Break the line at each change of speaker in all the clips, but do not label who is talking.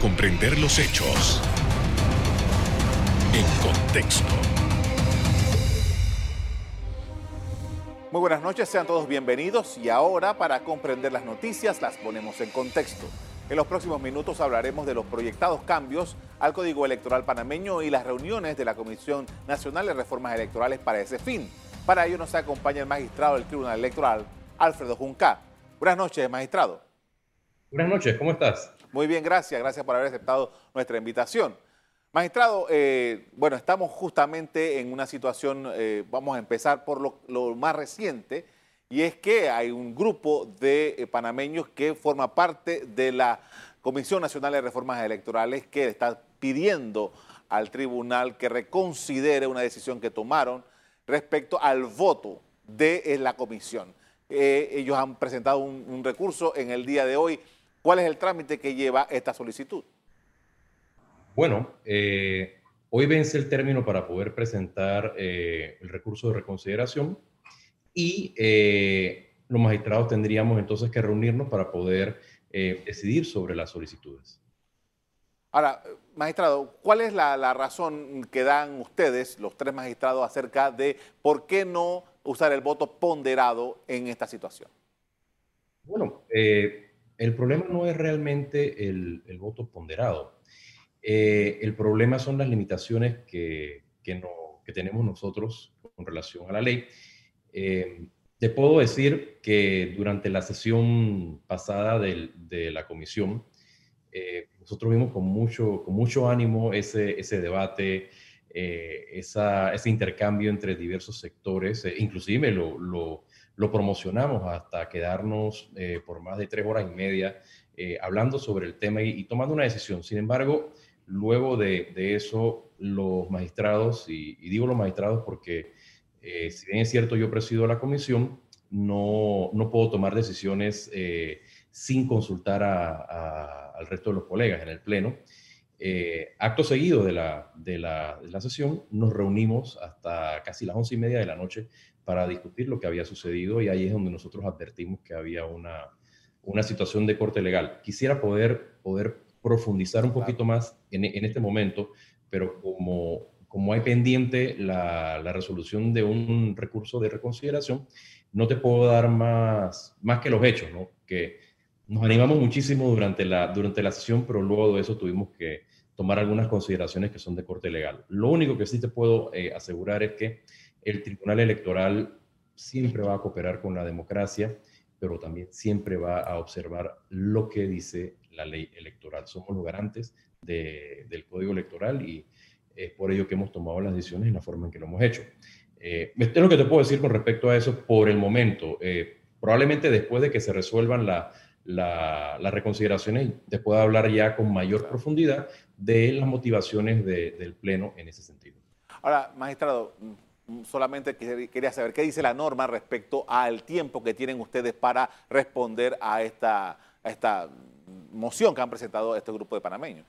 comprender los hechos en contexto.
Muy buenas noches, sean todos bienvenidos y ahora para comprender las noticias las ponemos en contexto. En los próximos minutos hablaremos de los proyectados cambios al Código Electoral panameño y las reuniones de la Comisión Nacional de Reformas Electorales para ese fin. Para ello nos acompaña el magistrado del Tribunal Electoral, Alfredo Junca. Buenas noches, magistrado.
Buenas noches, ¿cómo estás?
Muy bien, gracias. Gracias por haber aceptado nuestra invitación. Magistrado, eh, bueno, estamos justamente en una situación, eh, vamos a empezar por lo, más reciente, y es que hay un grupo de eh, panameños que forma parte de la Comisión Nacional de Reformas Electorales que está pidiendo al tribunal que reconsidere una decisión que tomaron respecto al voto de la comisión. ellos han presentado un recurso en el día de hoy. ¿Cuál es el trámite que lleva esta solicitud?
Bueno, eh, hoy vence el término para poder presentar eh, el recurso de reconsideración y eh, los magistrados tendríamos entonces que reunirnos para poder decidir sobre las solicitudes.
Ahora, magistrado, ¿cuál es la, la, razón que dan ustedes, los tres magistrados, acerca de por qué no usar el voto ponderado en esta situación?
Bueno, el problema no es realmente el, voto ponderado. Eh, el problema son las limitaciones que, no, tenemos nosotros con relación a la ley. Eh, te puedo decir que durante la sesión pasada de la comisión, eh, nosotros vimos con mucho, con mucho ánimo ese, ese debate, ese intercambio entre diversos sectores, inclusive lo, lo, lo promocionamos hasta quedarnos eh, por más de tres horas y media eh, hablando sobre el tema y, tomando una decisión. Sin embargo, luego de, eso, los magistrados, y, digo los magistrados porque eh, si bien es cierto yo presido la comisión, no, no puedo tomar decisiones sin consultar al resto de los colegas en el Pleno. Acto seguido de la, de, la, de la, sesión, nos reunimos hasta casi las once y media de la noche para discutir lo que había sucedido y ahí es donde nosotros advertimos que había una, una situación de corte legal. Quisiera poder, poder profundizar un poquito más en, en, este momento, pero como, como hay pendiente la, la, resolución de un recurso de reconsideración, no te puedo dar más, más que los hechos, ¿no? Que nos animamos muchísimo durante la, durante la sesión, pero luego de eso tuvimos que tomar algunas consideraciones que son de corte legal. Lo único que sí te puedo eh, asegurar es que el Tribunal Electoral siempre va a cooperar con la democracia, pero también siempre va a observar lo que dice la ley electoral. Somos los garantes del Código Electoral y es por ello que hemos tomado las decisiones en la forma en que lo hemos hecho. Eh, es lo que te puedo decir con respecto a eso por el momento. Eh, probablemente después de que se resuelvan las reconsideraciones, te pueda hablar ya con mayor profundidad de las motivaciones del Pleno en ese sentido.
Ahora, magistrado, solamente quería saber qué dice la norma respecto al tiempo que tienen ustedes para responder a esta, esta moción que han presentado este grupo de panameños.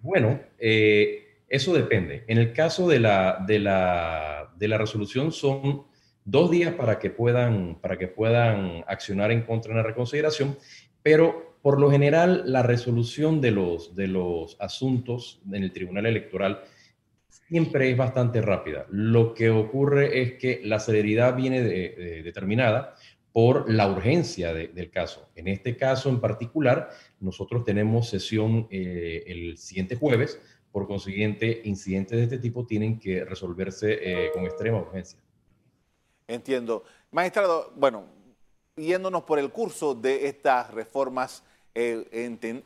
Bueno, eh, eso depende. En el caso de la, de la, de la resolución son dos días para que, puedan, para que puedan accionar en contra de la reconsideración, pero por lo general la resolución de los, de los asuntos en el Tribunal Electoral siempre es bastante rápida. Lo que ocurre es que la celeridad viene determinada por la urgencia del caso. En este caso en particular, nosotros tenemos sesión eh, el siguiente jueves, por consiguiente, incidentes de este tipo tienen que resolverse eh, con extrema urgencia.
Entiendo. Magistrado, bueno, yéndonos por el curso de estas reformas, eh,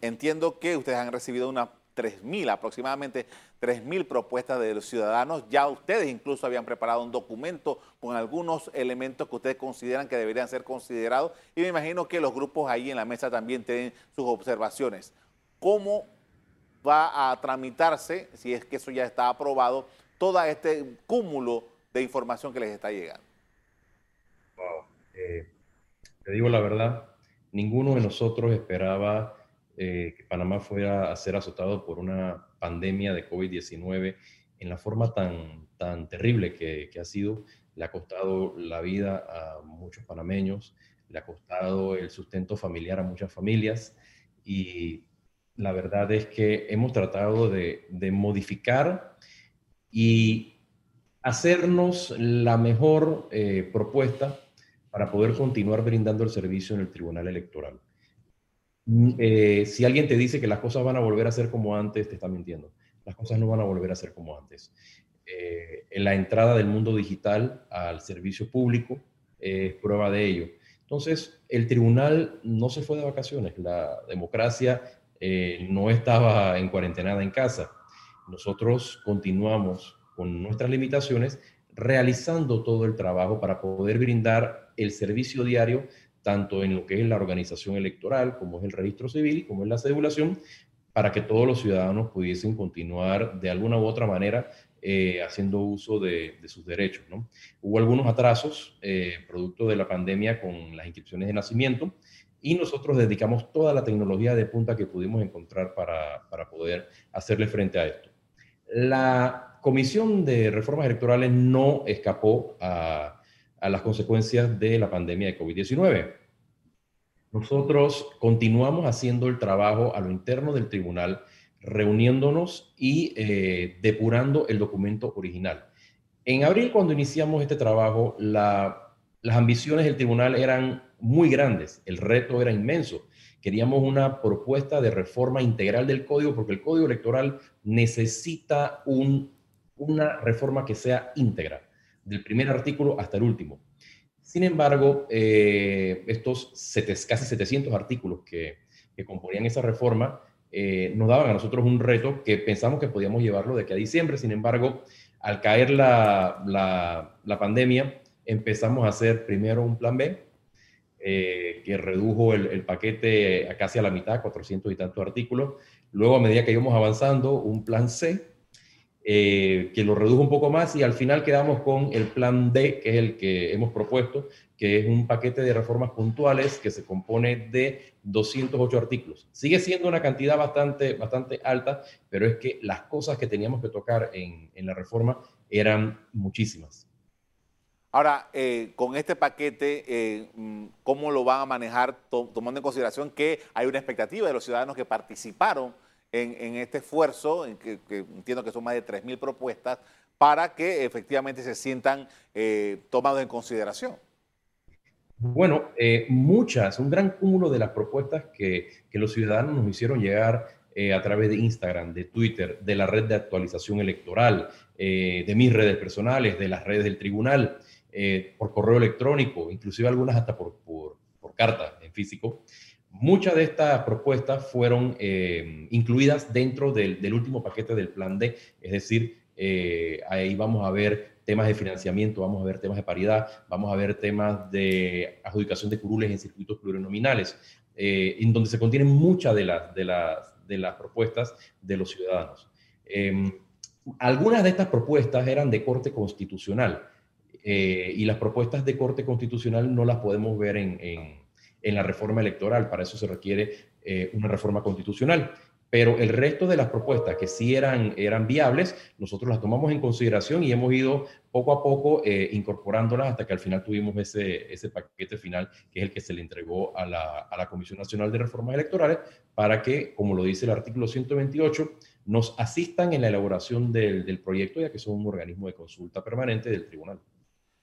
entiendo que ustedes han recibido una 3.000, aproximadamente 3.000 propuestas de los ciudadanos. Ya ustedes incluso habían preparado un documento con algunos elementos que ustedes consideran que deberían ser considerados y me imagino que los grupos ahí en la mesa también tienen sus observaciones. ¿Cómo va a tramitarse, si es que eso ya está aprobado, todo este cúmulo de información que les está llegando?
Wow. Eh, te digo la verdad, ninguno de nosotros esperaba eh, que Panamá fuera a ser azotado por una pandemia de COVID-19 en la forma tan, tan terrible que, ha sido. Le ha costado la vida a muchos panameños, le ha costado el sustento familiar a muchas familias y la verdad es que hemos tratado de, modificar y hacernos la mejor eh, propuesta para poder continuar brindando el servicio en el Tribunal Electoral. Mm, eh, si alguien te dice que las cosas van a volver a ser como antes, te está mintiendo. Las cosas no van a volver a ser como antes. Eh, en la entrada del mundo digital al servicio público es prueba de ello. Entonces, el tribunal no se fue de vacaciones. La democracia eh, no estaba en cuarentena en casa. Nosotros continuamos con nuestras limitaciones realizando todo el trabajo para poder brindar el servicio diario, tanto en lo que es la organización electoral, como es el registro civil, como es la cedulación, para que todos los ciudadanos pudiesen continuar de alguna u otra manera eh, haciendo uso de, sus derechos. ¿no? Hubo algunos atrasos eh, producto de la pandemia con las inscripciones de nacimiento y nosotros dedicamos toda la tecnología de punta que pudimos encontrar para, para poder hacerle frente a esto. La Comisión de Reformas Electorales no escapó a, las consecuencias de la pandemia de COVID-19. Nosotros continuamos haciendo el trabajo a lo interno del tribunal, reuniéndonos y eh, depurando el documento original. En abril, cuando iniciamos este trabajo, las ambiciones del tribunal eran muy grandes, el reto era inmenso. Queríamos una propuesta de reforma integral del código porque el código electoral necesita un una reforma que sea íntegra, del primer artículo hasta el último. Sin embargo, eh, estos casi 700 artículos que, componían esa reforma eh, nos daban a nosotros un reto que pensamos que podíamos llevarlo de aquí a diciembre. Sin embargo, al caer la, la, pandemia, empezamos a hacer primero un plan B, eh, que redujo el, el, paquete a casi a la mitad, 400 y tantos artículos. Luego, a medida que íbamos avanzando, un plan C, eh, que lo redujo un poco más y al final quedamos con el plan D, que es el que hemos propuesto, que es un paquete de reformas puntuales que se compone de 208 artículos. Sigue siendo una cantidad bastante, bastante alta, pero es que las cosas que teníamos que tocar en, en la reforma eran muchísimas.
Ahora, eh, con este paquete, eh, mm, ¿cómo lo van a manejar tomando en consideración que hay una expectativa de los ciudadanos que participaron en, este esfuerzo, en que, entiendo que son más de 3.000 propuestas, para que efectivamente se sientan eh, tomados en consideración?
Bueno, eh, muchas, un gran cúmulo de las propuestas que, los ciudadanos nos hicieron llegar eh, a través de Instagram, de Twitter, de la red de actualización electoral, de mis redes personales, de las redes del tribunal, por correo electrónico, inclusive algunas hasta por, por, por carta en físico. Muchas de estas propuestas fueron eh, incluidas dentro del, último paquete del plan D, es decir, eh, ahí vamos a ver temas de financiamiento, vamos a ver temas de paridad, vamos a ver temas de adjudicación de curules en circuitos plurinominales, eh, en donde se contienen muchas de las, de, las, de las propuestas de los ciudadanos. Em, algunas de estas propuestas eran de corte constitucional y las propuestas de corte constitucional no las podemos ver en en la reforma electoral. Para eso se requiere eh, una reforma constitucional. Pero el resto de las propuestas que sí eran, eran viables, nosotros las tomamos en consideración y hemos ido poco a poco eh, incorporándolas hasta que al final tuvimos ese, ese paquete final, que es el que se le entregó a la, a la Comisión Nacional de Reformas Electorales, para que, como lo dice el artículo 128, nos asistan en la elaboración del, del proyecto, ya que son un organismo de consulta permanente del tribunal.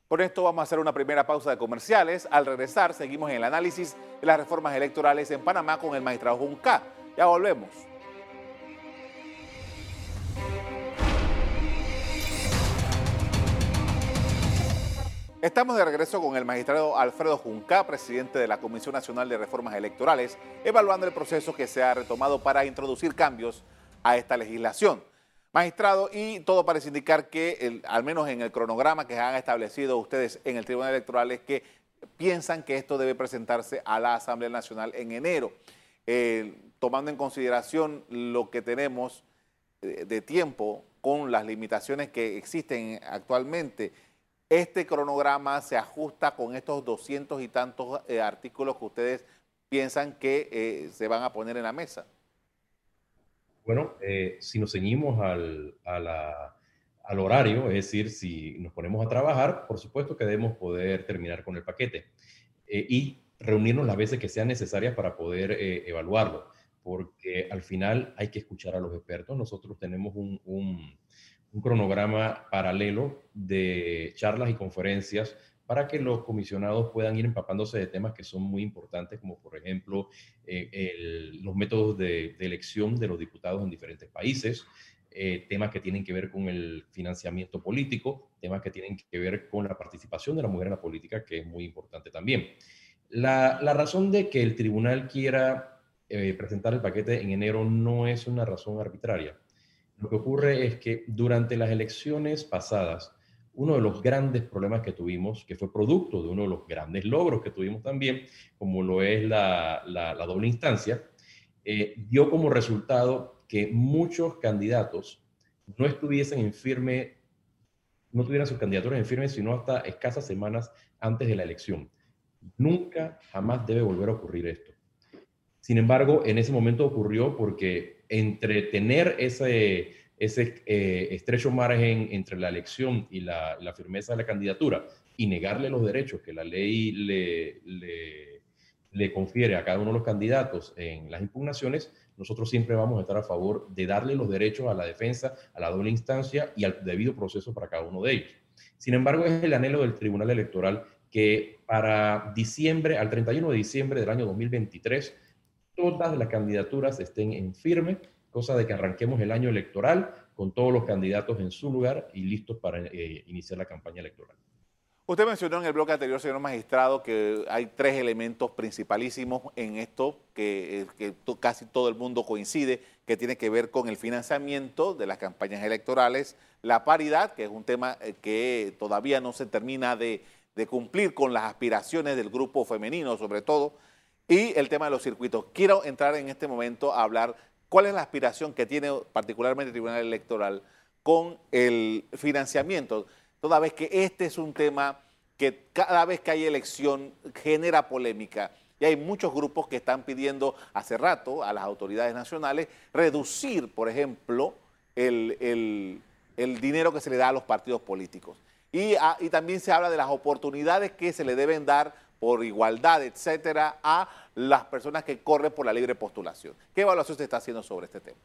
Por esto vamos a hacer una primera pausa de comerciales. Al regresar seguimos en el análisis de las reformas electorales en Panamá con el magistrado Junca. Ya volvemos. Estamos de regreso con el magistrado Alfredo Junca, presidente de la Comisión Nacional de Reformas Electorales, evaluando el proceso que se ha retomado para introducir cambios a esta legislación. Magistrado, y todo parece indicar que, al menos en el cronograma que han establecido ustedes en el Tribunal Electoral, es que piensan que esto debe presentarse a la Asamblea Nacional en enero, eh, tomando en consideración lo que tenemos eh, de tiempo con las limitaciones que existen actualmente. Este cronograma se ajusta con estos doscientos y tantos eh, artículos que ustedes piensan que se van a poner en la mesa.
Bueno, eh, si nos ceñimos al, al, horario, es decir, si nos ponemos a trabajar, por supuesto que debemos poder terminar con el paquete eh, y reunirnos las veces que sean necesarias para poder eh, evaluarlo. porque al final hay que escuchar a los expertos. Nosotros tenemos un, un, cronograma paralelo de charlas y conferencias para que los comisionados puedan ir empapándose de temas que son muy importantes, como por ejemplo eh, los métodos de, elección de los diputados en diferentes países, eh, temas que tienen que ver con el financiamiento político, temas que tienen que ver con la participación de la mujer en la política, que es muy importante también. La, razón de que el tribunal quiera eh, presentar el paquete en enero no es una razón arbitraria. Lo que ocurre es que durante las elecciones pasadas, uno de los grandes problemas que tuvimos, que fue producto de uno de los grandes logros que tuvimos también, como lo es la, doble instancia, eh, dio como resultado que muchos candidatos no estuviesen en firme, no tuvieran sus candidaturas en firme, sino hasta escasas semanas antes de la elección. Nunca, jamás debe volver a ocurrir esto. Sin embargo, en ese momento ocurrió porque entre tener ese, ese eh, estrecho margen entre la elección y la, firmeza de la candidatura y negarle los derechos que la ley le, le, le, confiere a cada uno de los candidatos en las impugnaciones, nosotros siempre vamos a estar a favor de darle los derechos a la defensa, a la doble instancia y al debido proceso para cada uno de ellos. Sin embargo, es el anhelo del Tribunal Electoral que para diciembre, al 31 de diciembre del año 2023, todas las candidaturas estén en firme, cosa de que arranquemos el año electoral con todos los candidatos en su lugar y listos para eh, iniciar la campaña electoral.
Usted mencionó en el bloque anterior, señor magistrado, que hay tres elementos principalísimos en esto que, eh, casi todo el mundo coincide, que tiene que ver con el financiamiento de las campañas electorales, la paridad, que es un tema eh, que todavía no se termina de, de cumplir con las aspiraciones del grupo femenino, sobre todo, y el tema de los circuitos. Quiero entrar en este momento a hablar cuál es la aspiración que tiene particularmente el Tribunal Electoral con el financiamiento toda vez que este es un tema que cada vez que hay elección genera polémica. Y hay muchos grupos que están pidiendo hace rato a las autoridades nacionales reducir, por ejemplo, el, dinero que se le da a los partidos políticos. Y, ah, y, también se habla de las oportunidades que se le deben dar por igualdad, etcétera, a las personas que corren por la libre postulación. ¿Qué evaluación se está haciendo sobre este tema?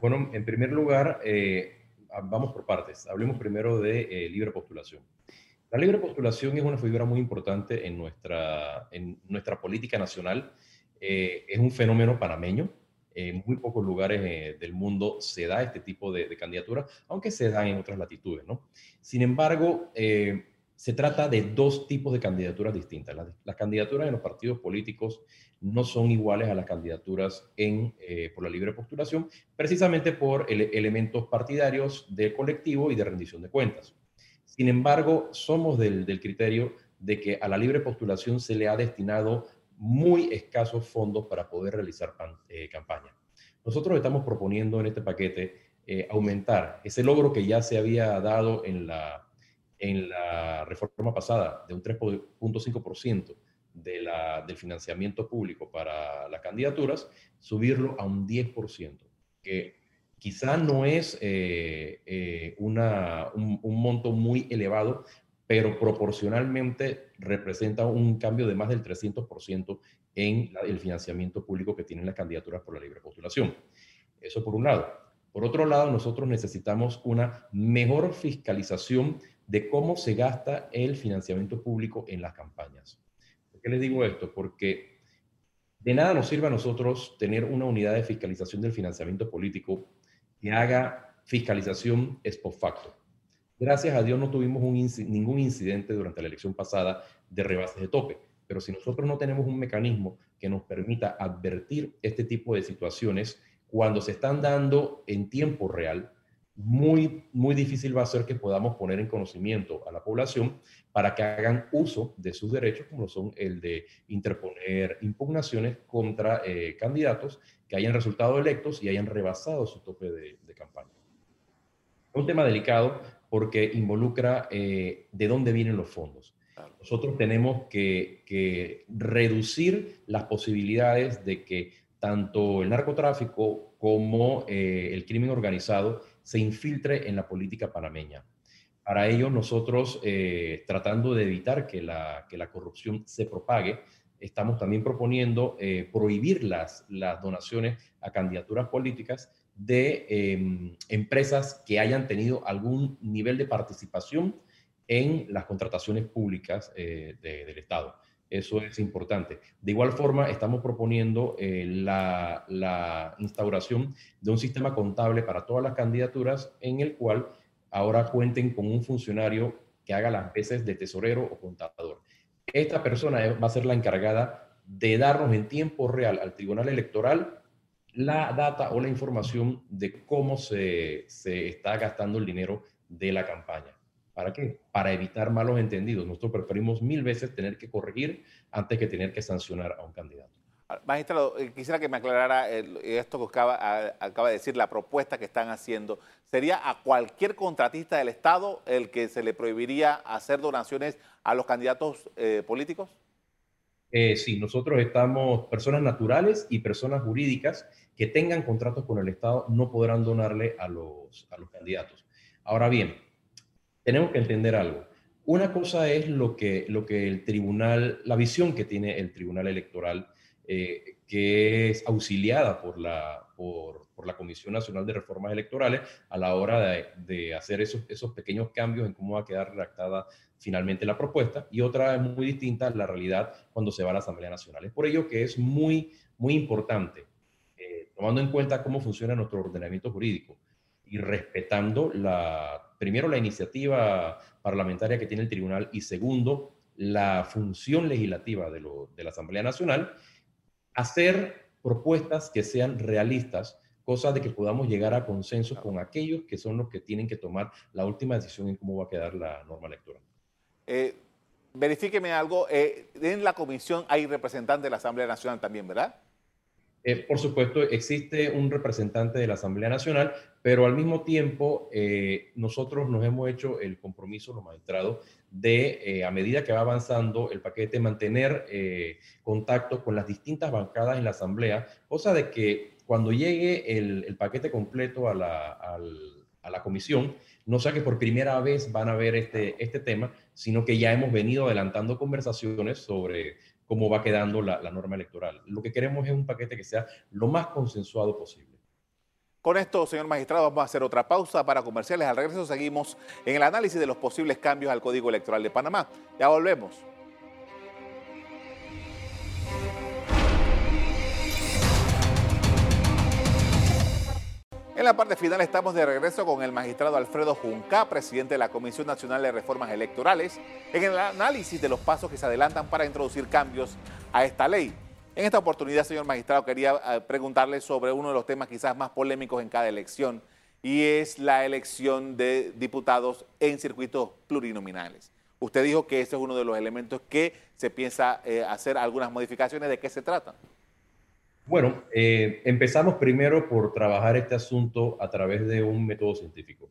Bueno, en primer lugar, eh, Ah, vamos por partes. Hablemos primero de eh, libre postulación. La libre postulación es una figura muy importante en nuestra, en nuestra política nacional. Eh, es un fenómeno panameño. En muy pocos lugares del mundo se da este tipo de, de candidatura, aunque se da en otras latitudes. ¿no? Sin embargo, se trata de dos tipos de candidaturas distintas. Las, candidaturas en los partidos políticos no son iguales a las candidaturas en, eh, por la libre postulación, precisamente por elementos partidarios de colectivo y de rendición de cuentas. Sin embargo, somos del, criterio de que a la libre postulación se le ha destinado muy escasos fondos para poder realizar eh, campaña. Nosotros estamos proponiendo en este paquete eh, aumentar ese logro que ya se había dado en la en la reforma pasada de un 3.5% de del financiamiento público para las candidaturas, subirlo a un 10%, que quizá no es eh, eh, una, un, monto muy elevado, pero proporcionalmente representa un cambio de más del 300% en el financiamiento público que tienen las candidaturas por la libre postulación. Eso por un lado. Por otro lado, nosotros necesitamos una mejor fiscalización de cómo se gasta el financiamiento público en las campañas. ¿Por qué les digo esto? Porque de nada nos sirve a nosotros tener una unidad de fiscalización del financiamiento político que haga fiscalización ex post facto. Gracias a Dios no tuvimos ningún incidente durante la elección pasada de rebases de tope, pero si nosotros no tenemos un mecanismo que nos permita advertir este tipo de situaciones cuando se están dando en tiempo real, muy, muy difícil va a ser que podamos poner en conocimiento a la población para que hagan uso de sus derechos, como son el de interponer impugnaciones contra eh, candidatos que hayan resultado electos y hayan rebasado su tope de, campaña. Es un tema delicado porque involucra eh, de dónde vienen los fondos. Nosotros tenemos que, reducir las posibilidades de que tanto el narcotráfico como eh, el crimen organizado se infiltre en la política panameña. Para ello, nosotros, eh, tratando de evitar que la, que la corrupción se propague, estamos también proponiendo eh, prohibir las, las donaciones a candidaturas políticas de em, empresas que hayan tenido algún nivel de participación en las contrataciones públicas eh, del Estado. Eso es importante. De igual forma, estamos proponiendo eh, la, instauración de un sistema contable para todas las candidaturas en el cual ahora cuenten con un funcionario que haga las veces de tesorero o contador. Esta persona va a ser la encargada de darnos en tiempo real al Tribunal Electoral la data o la información de cómo se está gastando el dinero de la campaña. ¿Para qué? Para evitar malos entendidos. Nosotros preferimos mil veces tener que corregir antes que tener que sancionar a un candidato.
Ah, magistrado, eh, quisiera que me aclarara esto que acaba, acaba, de decir, la propuesta que están haciendo. ¿Sería a cualquier contratista del Estado el que se le prohibiría hacer donaciones a los candidatos eh, políticos?
Eh, sí, nosotros estamos, personas naturales y personas jurídicas que tengan contratos con el Estado no podrán donarle a los, a los candidatos. Ahora bien, tenemos que entender algo. Una cosa es lo que, lo que el tribunal, la visión que tiene el tribunal electoral, eh, que es auxiliada por la, por, por, la Comisión Nacional de Reformas Electorales a la hora de, de, hacer esos, esos pequeños cambios en cómo va a quedar redactada finalmente la propuesta. Y otra es muy distinta la realidad cuando se va a la Asamblea Nacional. Es por ello que es muy, muy importante, eh, tomando en cuenta cómo funciona nuestro ordenamiento jurídico y respetando la primero, la iniciativa parlamentaria que tiene el tribunal y segundo, la función legislativa de, la Asamblea Nacional, hacer propuestas que sean realistas, cosa de que podamos llegar a consenso con aquellos que son los que tienen que tomar la última decisión en cómo va a quedar la norma electoral.
Eh, verifíqueme algo, eh, en la comisión hay representantes de la Asamblea Nacional también, ¿verdad?
Eh, por supuesto, existe un representante de la Asamblea Nacional, pero al mismo tiempo eh, nosotros nos hemos hecho el compromiso, los magistrados, de, eh, a medida que va avanzando el paquete, mantener contacto con las distintas bancadas en la Asamblea, cosa de que cuando llegue el, paquete completo a la, a la, comisión, no sea que por primera vez van a ver este, este tema, sino que ya hemos venido adelantando conversaciones sobre cómo va quedando la, norma electoral. Lo que queremos es un paquete que sea lo más consensuado posible.
Con esto, señor magistrado, vamos a hacer otra pausa para comerciales. Al regreso seguimos en el análisis de los posibles cambios al Código Electoral de Panamá. Ya volvemos. En la parte final estamos de regreso con el magistrado Alfredo Junca, presidente de la Comisión Nacional de Reformas Electorales, en el análisis de los pasos que se adelantan para introducir cambios a esta ley. En esta oportunidad, señor magistrado, quería eh, preguntarle sobre uno de los temas quizás más polémicos en cada elección, y es la elección de diputados en circuitos plurinominales. Usted dijo que ese es uno de los elementos que se piensa eh, hacer algunas modificaciones. ¿De qué se trata?
Bueno, eh, empezamos primero por trabajar este asunto a través de un método científico.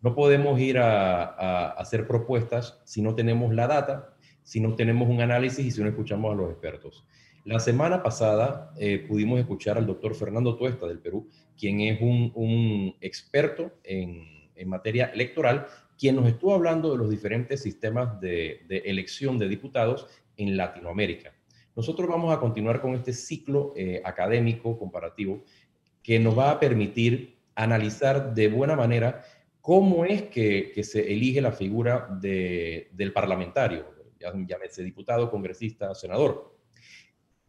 No podemos ir a, hacer propuestas si no tenemos la data, si no tenemos un análisis y si no escuchamos a los expertos. La semana pasada eh, pudimos escuchar al doctor Fernando Tuesta del Perú, quien es un, experto en, materia electoral, quien nos estuvo hablando de los diferentes sistemas de elección de diputados en Latinoamérica. Nosotros vamos a continuar con este ciclo eh, académico comparativo que nos va a permitir analizar de buena manera cómo es que, se elige la figura del parlamentario, llámese diputado, congresista, senador.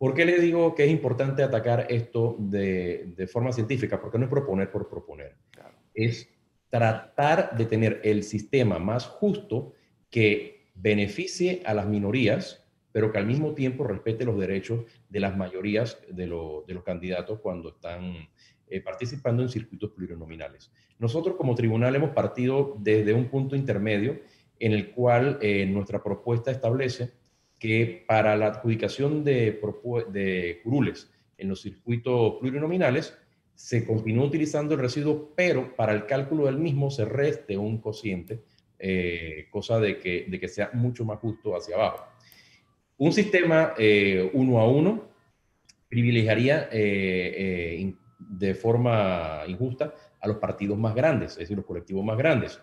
¿Por qué le digo que es importante atacar esto de, de forma científica? Porque no es proponer por proponer. Es tratar de tener el sistema más justo que beneficie a las minorías pero que al mismo tiempo respete los derechos de las mayorías de, los candidatos cuando están eh, participando en circuitos plurinominales. Nosotros como tribunal hemos partido desde un punto intermedio en el cual eh, nuestra propuesta establece que para la adjudicación de, de curules en los circuitos plurinominales se continúa utilizando el residuo, pero para el cálculo del mismo se reste un cociente, eh, cosa de que, sea mucho más justo hacia abajo. Un sistema eh, uno a uno privilegiaría eh, eh, de forma injusta a los partidos más grandes, es decir, los colectivos más grandes.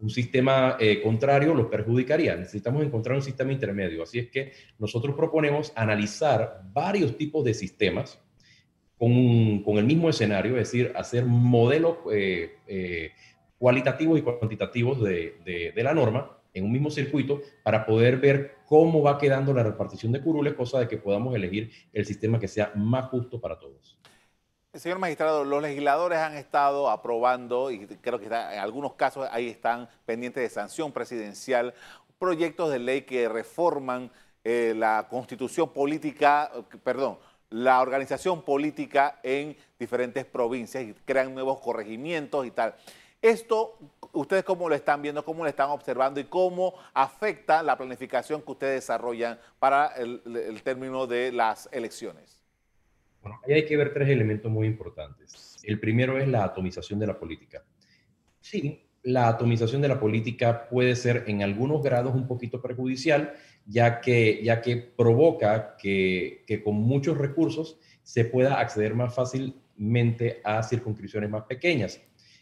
Un sistema eh, contrario los perjudicaría. Necesitamos encontrar un sistema intermedio. Así es que nosotros proponemos analizar varios tipos de sistemas con, con el mismo escenario, es decir, hacer modelos eh, eh, cualitativos y cuantitativos de, de, de, la norma en un mismo circuito para poder ver cómo va quedando la repartición de curules, cosa de que podamos elegir el sistema que sea más justo para todos.
Señor magistrado, los legisladores han estado aprobando, y creo que en algunos casos ahí están pendientes de sanción presidencial, proyectos de ley que reforman eh, la constitución política, perdón, la organización política en diferentes provincias y crean nuevos corregimientos y tal. Esto, ¿ustedes cómo lo están viendo, cómo lo están observando y cómo afecta la planificación que ustedes desarrollan para el término de las elecciones?
Bueno, hay que ver tres elementos muy importantes. El primero es la atomización de la política. Sí, la atomización de la política puede ser en algunos grados un poquito perjudicial, ya que, ya que provoca que, que con muchos recursos se pueda acceder más fácilmente a circunscripciones más pequeñas.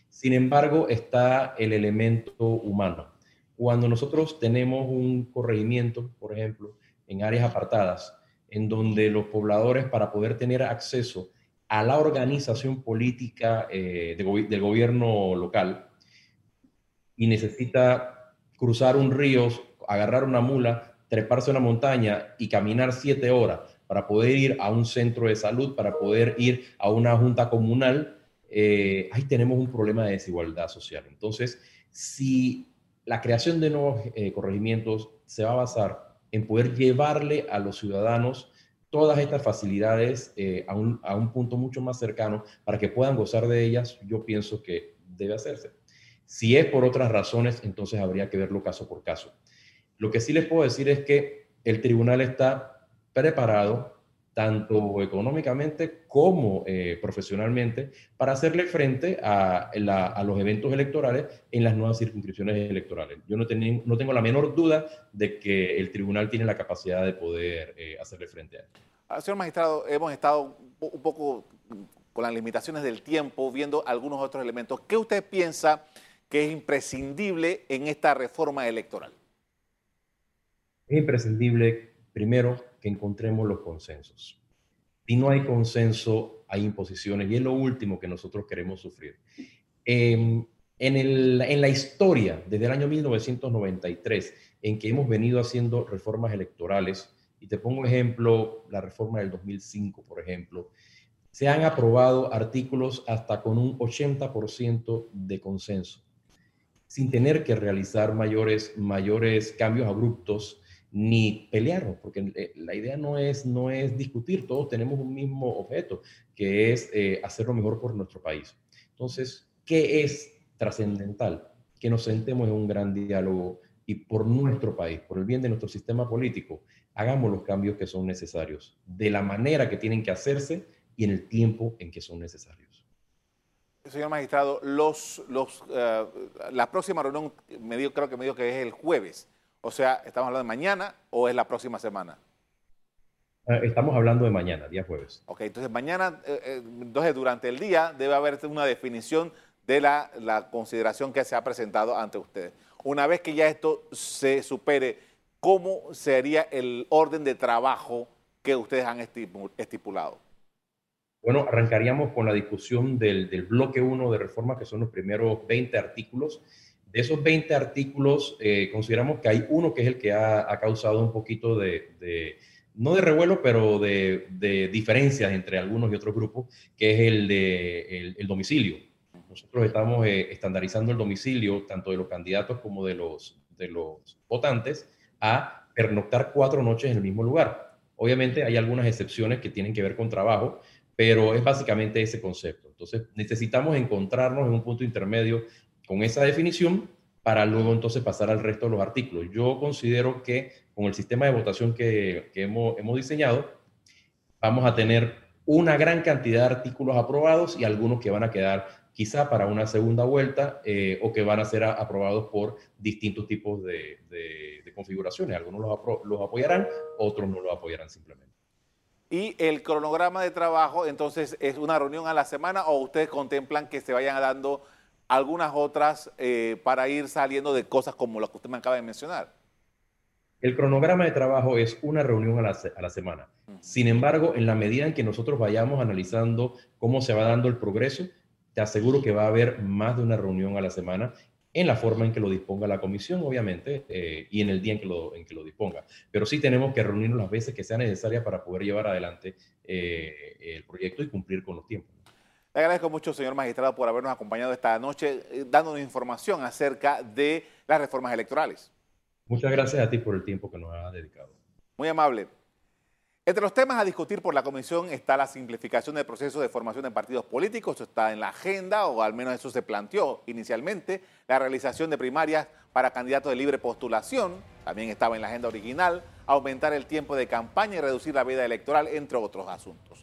Sin embargo, está el elemento humano. Cuando nosotros tenemos un corregimiento, por ejemplo, en áreas apartadas, en donde los pobladores para poder tener acceso a la organización política eh, del gobierno local y necesita cruzar un río, agarrar una mula, treparse a una montaña y caminar siete horas para poder ir a un centro de salud, para poder ir a una junta comunal, eh, ahí tenemos un problema de desigualdad social. Entonces, si la creación de nuevos eh, corregimientos se va a basar en poder llevarle a los ciudadanos todas estas facilidades eh, a, un, a, un, punto mucho más cercano para que puedan gozar de ellas, yo pienso que debe hacerse. Si es por otras razones, entonces habría que verlo caso por caso. Lo que sí les puedo decir es que el tribunal está preparado tanto económicamente como eh, profesionalmente, para hacerle frente a, la, a, los eventos electorales en las nuevas circunscripciones electorales. Yo no, ten, no, tengo la menor duda de que el tribunal tiene la capacidad de poder eh, hacerle frente a esto.
Ah, señor magistrado, hemos estado un poco con las limitaciones del tiempo, viendo algunos otros elementos. ¿Qué usted piensa que es imprescindible en esta reforma electoral?
Es imprescindible, primero, que encontremos los consensos. Si no hay consenso, hay imposiciones y es lo último que nosotros queremos sufrir. Eh, en, el, en, la historia, desde el año 1993, en que hemos venido haciendo reformas electorales, y te pongo ejemplo, la reforma del 2005, por ejemplo, se han aprobado artículos hasta con un 80% de consenso, sin tener que realizar mayores, mayores cambios abruptos ni pelearnos, porque eh, la idea no es, no es discutir, todos tenemos un mismo objeto, que es eh, hacer mejor por nuestro país. Entonces, ¿qué es trascendental? Que nos sentemos en un gran diálogo y por nuestro país, por el bien de nuestro sistema político, hagamos los cambios que son necesarios, de la manera que tienen que hacerse y en el tiempo en que son necesarios.
Señor magistrado, los, los, uh, la próxima reunión, me dio, creo que me dijo que es el jueves. O sea, ¿estamos hablando de mañana o es la próxima semana?
Ah, estamos hablando de mañana, día jueves.
Ok, entonces mañana, eh, eh, entonces durante el día debe haber una definición de la, la, consideración que se ha presentado ante ustedes. Una vez que ya esto se supere, ¿cómo sería el orden de trabajo que ustedes han estipulado?
Bueno, arrancaríamos con la discusión del, del bloque 1 de reforma, que son los primeros 20 artículos de esos 20 artículos, eh, consideramos que hay uno que es el que ha, ha causado un poquito de, de, no de revuelo, pero de, de, diferencias entre algunos y otros grupos, que es el de el, el domicilio. Nosotros estamos eh, estandarizando el domicilio, tanto de los candidatos como de los, de los votantes, a pernoctar cuatro noches en el mismo lugar. Obviamente hay algunas excepciones que tienen que ver con trabajo, pero es básicamente ese concepto. Entonces necesitamos encontrarnos en un punto intermedio con esa definición para luego entonces pasar al resto de los artículos. Yo considero que con el sistema de votación que, hemos, diseñado, vamos a tener una gran cantidad de artículos aprobados y algunos que van a quedar quizá para una segunda vuelta eh, o que van a ser aprobados por distintos tipos de, configuraciones. Algunos los, los apoyarán, otros no los apoyarán simplemente.
¿Y el cronograma de trabajo entonces es una reunión a la semana o ustedes contemplan que se vayan dando algunas otras eh, para ir saliendo de cosas como lo que usted me acaba de mencionar.
El cronograma de trabajo es una reunión a la, a la, semana. Sin embargo, en la medida en que nosotros vayamos analizando cómo se va dando el progreso, te aseguro que va a haber más de una reunión a la semana en la forma en que lo disponga la comisión, obviamente, eh, y en el día en que, lo, en que lo disponga. Pero sí tenemos que reunirnos las veces que sea necesaria para poder llevar adelante eh, el proyecto y cumplir con los tiempos.
Le agradezco mucho, señor magistrado, por habernos acompañado esta noche, eh, dándonos información acerca de las reformas electorales.
Muchas gracias a ti por el tiempo que nos has dedicado.
Muy amable. Entre los temas a discutir por la comisión está la simplificación del proceso de formación de partidos políticos, eso está en la agenda, o al menos eso se planteó inicialmente, la realización de primarias para candidatos de libre postulación, también estaba en la agenda original, aumentar el tiempo de campaña y reducir la vida electoral, entre otros asuntos.